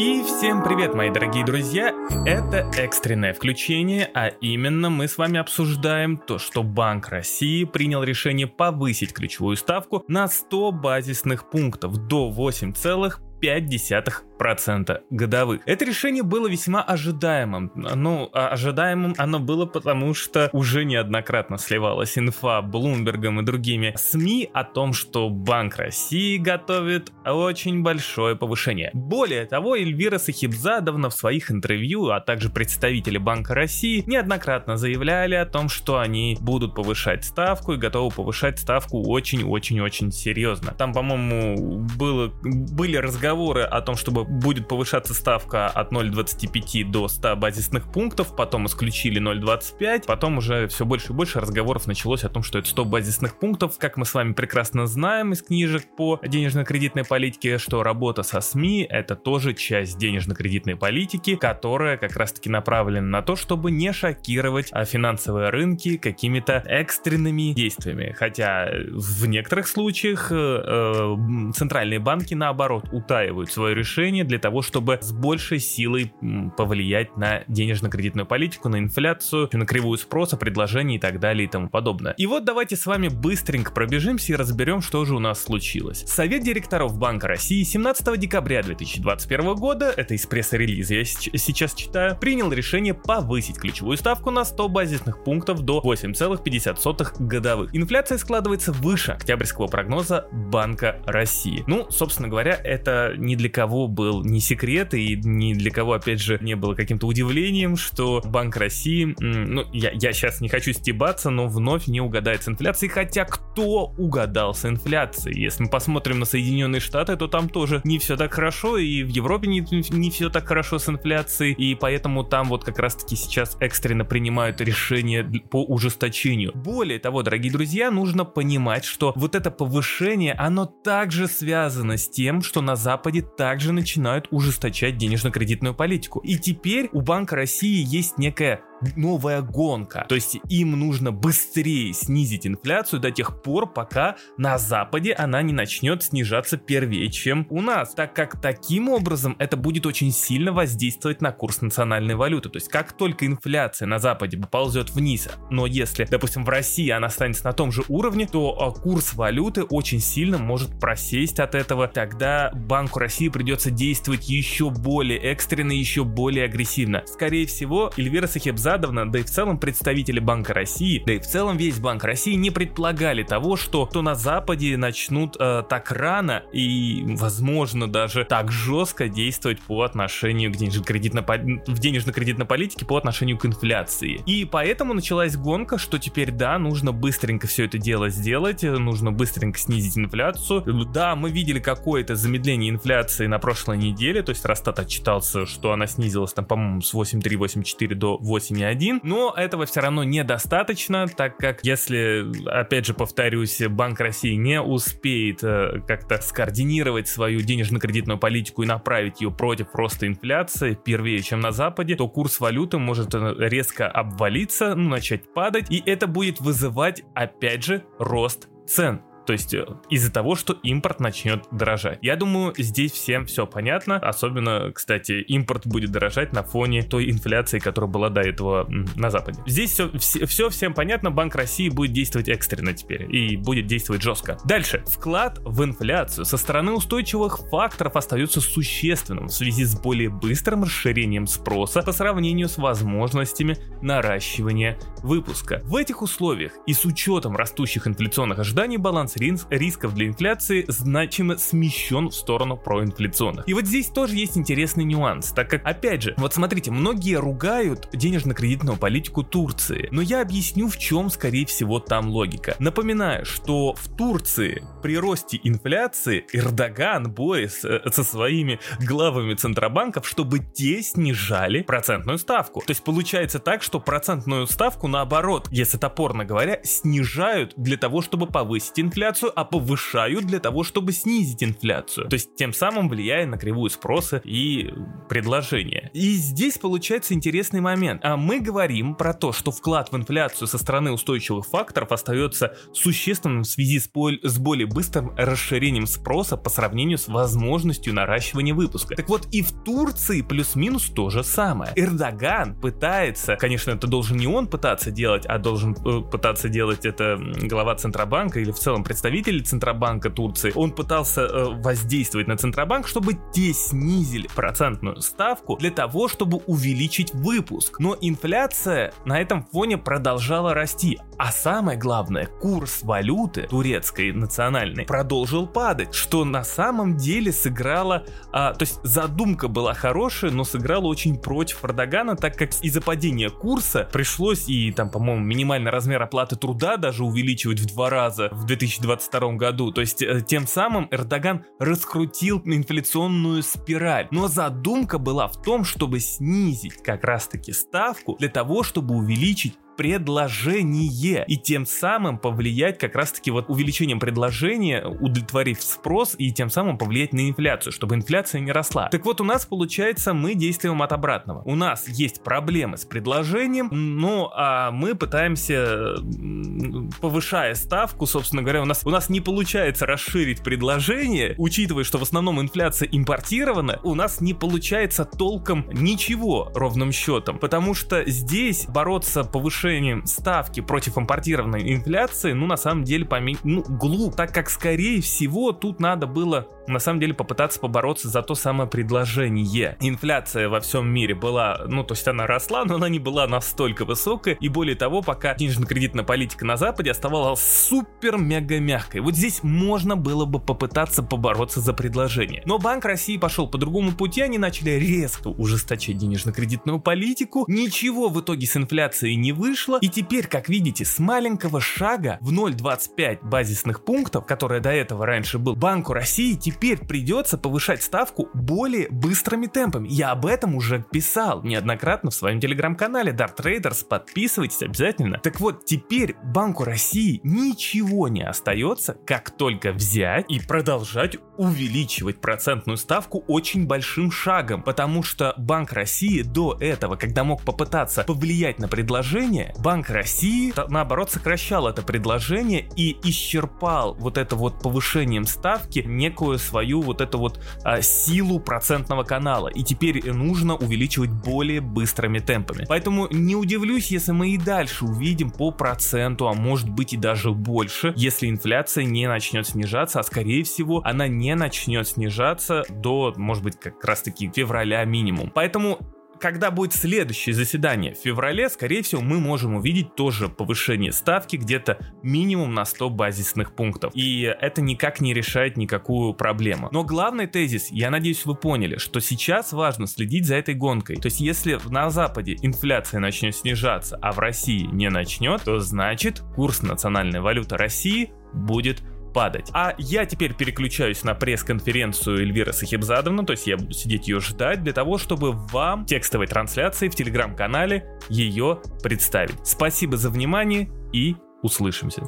И всем привет, мои дорогие друзья! Это экстренное включение, а именно мы с вами обсуждаем то, что Банк России принял решение повысить ключевую ставку на 100 базисных пунктов до 8,5% процента годовых. Это решение было весьма ожидаемым. Ну, а ожидаемым оно было потому, что уже неоднократно сливалась инфа Блумбергом и другими СМИ о том, что Банк России готовит очень большое повышение. Более того, Эльвира Сахибзадовна в своих интервью, а также представители Банка России неоднократно заявляли о том, что они будут повышать ставку и готовы повышать ставку очень-очень-очень серьезно. Там, по-моему, было, были разговоры о том, чтобы будет повышаться ставка от 0,25 до 100 базисных пунктов, потом исключили 0,25, потом уже все больше и больше разговоров началось о том, что это 100 базисных пунктов. Как мы с вами прекрасно знаем из книжек по денежно-кредитной политике, что работа со СМИ это тоже часть денежно-кредитной политики, которая как раз-таки направлена на то, чтобы не шокировать а, финансовые рынки какими-то экстренными действиями. Хотя в некоторых случаях э, э, центральные банки наоборот утаивают свое решение для того, чтобы с большей силой повлиять на денежно-кредитную политику, на инфляцию, на кривую спроса, предложений и так далее и тому подобное. И вот давайте с вами быстренько пробежимся и разберем, что же у нас случилось. Совет директоров Банка России 17 декабря 2021 года, это из пресс-релиза я сейчас читаю, принял решение повысить ключевую ставку на 100 базисных пунктов до 8,50 годовых. Инфляция складывается выше октябрьского прогноза Банка России. Ну, собственно говоря, это ни для кого был не секрет и ни для кого, опять же, не было каким-то удивлением, что Банк России, ну, я, я сейчас не хочу стебаться, но вновь не угадает с инфляцией, хотя кто угадал с инфляцией? Если мы посмотрим на Соединенные Штаты, то там тоже не все так хорошо, и в Европе не, не все так хорошо с инфляцией, и поэтому там вот как раз-таки сейчас экстренно принимают решения по ужесточению. Более того, дорогие друзья, нужно понимать, что вот это повышение, оно также связано с тем, что на Западе также начинают начинают ужесточать денежно-кредитную политику. И теперь у Банка России есть некая новая гонка. То есть им нужно быстрее снизить инфляцию до тех пор, пока на Западе она не начнет снижаться первее, чем у нас. Так как таким образом это будет очень сильно воздействовать на курс национальной валюты. То есть как только инфляция на Западе поползет вниз, но если, допустим, в России она останется на том же уровне, то а, курс валюты очень сильно может просесть от этого. Тогда Банку России придется действовать еще более экстренно, еще более агрессивно. Скорее всего, Эльвира Сахебза Задовна, да и в целом представители Банка России, да и в целом весь Банк России не предполагали того, что то на Западе начнут э, так рано и, возможно, даже так жестко действовать по отношению к денежно-кредитной в денежно-кредитной политике по отношению к инфляции. И поэтому началась гонка, что теперь, да, нужно быстренько все это дело сделать, нужно быстренько снизить инфляцию. Да, мы видели какое-то замедление инфляции на прошлой неделе, то есть Росстат отчитался, что она снизилась там, по-моему, с 8,3-8,4 до 8 не один, но этого все равно недостаточно, так как если, опять же повторюсь, Банк России не успеет э, как-то скоординировать свою денежно-кредитную политику и направить ее против роста инфляции первее, чем на Западе, то курс валюты может э, резко обвалиться, ну, начать падать, и это будет вызывать, опять же, рост цен. То есть э, из-за того, что импорт начнет дорожать. Я думаю, здесь всем все понятно. Особенно, кстати, импорт будет дорожать на фоне той инфляции, которая была до этого на Западе. Здесь все, все, все всем понятно. Банк России будет действовать экстренно теперь и будет действовать жестко. Дальше. Вклад в инфляцию со стороны устойчивых факторов остается существенным в связи с более быстрым расширением спроса по сравнению с возможностями наращивания выпуска. В этих условиях и с учетом растущих инфляционных ожиданий баланс рисков для инфляции значимо смещен в сторону проинфляционных. И вот здесь тоже есть интересный нюанс, так как, опять же, вот смотрите, многие ругают денежно-кредитную политику Турции, но я объясню, в чем, скорее всего, там логика. Напоминаю, что в Турции при росте инфляции Эрдоган борется э, со своими главами центробанков, чтобы те снижали процентную ставку. То есть получается так, что процентную ставку наоборот, если топорно говоря, снижают для того, чтобы повысить инфляцию инфляцию, а повышают для того, чтобы снизить инфляцию. То есть тем самым влияя на кривую спроса и предложения. И здесь получается интересный момент. А мы говорим про то, что вклад в инфляцию со стороны устойчивых факторов остается существенным в связи с, с более быстрым расширением спроса по сравнению с возможностью наращивания выпуска. Так вот и в Турции плюс-минус то же самое. Эрдоган пытается, конечно, это должен не он пытаться делать, а должен э, пытаться делать это глава Центробанка или в целом представитель Центробанка Турции. Он пытался э, воздействовать на Центробанк, чтобы те снизили процентную ставку для того, чтобы увеличить выпуск. Но инфляция на этом фоне продолжала расти. А самое главное, курс валюты турецкой национальной продолжил падать, что на самом деле сыграло, а, то есть задумка была хорошая, но сыграла очень против Эрдогана, так как из-за падения курса пришлось и там, по-моему, минимальный размер оплаты труда даже увеличивать в два раза в 2022 году. То есть э, тем самым Эрдоган раскрутил инфляционную спираль. Но задумка была в том, чтобы снизить как раз-таки ставку для того, чтобы увеличить предложение и тем самым повлиять как раз-таки вот увеличением предложения, удовлетворив спрос и тем самым повлиять на инфляцию, чтобы инфляция не росла. Так вот у нас получается мы действуем от обратного. У нас есть проблемы с предложением, ну а мы пытаемся, повышая ставку, собственно говоря, у нас, у нас не получается расширить предложение, учитывая, что в основном инфляция импортирована, у нас не получается толком ничего ровным счетом, потому что здесь бороться повышением повышением ставки против импортированной инфляции, ну, на самом деле, поме... ну, глуп, так как, скорее всего, тут надо было, на самом деле, попытаться побороться за то самое предложение. Инфляция во всем мире была, ну, то есть она росла, но она не была настолько высокой, и более того, пока денежно-кредитная политика на Западе оставалась супер-мега мягкой. Вот здесь можно было бы попытаться побороться за предложение. Но Банк России пошел по другому пути, они начали резко ужесточать денежно-кредитную политику, ничего в итоге с инфляцией не вышло, и теперь, как видите, с маленького шага в 0,25 базисных пунктов, которое до этого раньше был, Банку России теперь придется повышать ставку более быстрыми темпами. Я об этом уже писал неоднократно в своем телеграм-канале Dart Traders, подписывайтесь обязательно. Так вот, теперь Банку России ничего не остается, как только взять и продолжать увеличивать процентную ставку очень большим шагом, потому что Банк России до этого, когда мог попытаться повлиять на предложение, Банк России, наоборот, сокращал это предложение и исчерпал вот это вот повышением ставки некую свою вот эту вот а, силу процентного канала. И теперь нужно увеличивать более быстрыми темпами. Поэтому не удивлюсь, если мы и дальше увидим по проценту, а может быть и даже больше, если инфляция не начнет снижаться, а скорее всего она не начнет снижаться до, может быть, как раз таки февраля минимум. Поэтому когда будет следующее заседание в феврале, скорее всего, мы можем увидеть тоже повышение ставки где-то минимум на 100 базисных пунктов. И это никак не решает никакую проблему. Но главный тезис, я надеюсь, вы поняли, что сейчас важно следить за этой гонкой. То есть, если на Западе инфляция начнет снижаться, а в России не начнет, то значит курс национальной валюты России будет падать. А я теперь переключаюсь на пресс-конференцию Эльвиры Сахибзадовны, то есть я буду сидеть ее ждать для того, чтобы вам текстовой трансляции в телеграм-канале ее представить. Спасибо за внимание и услышимся.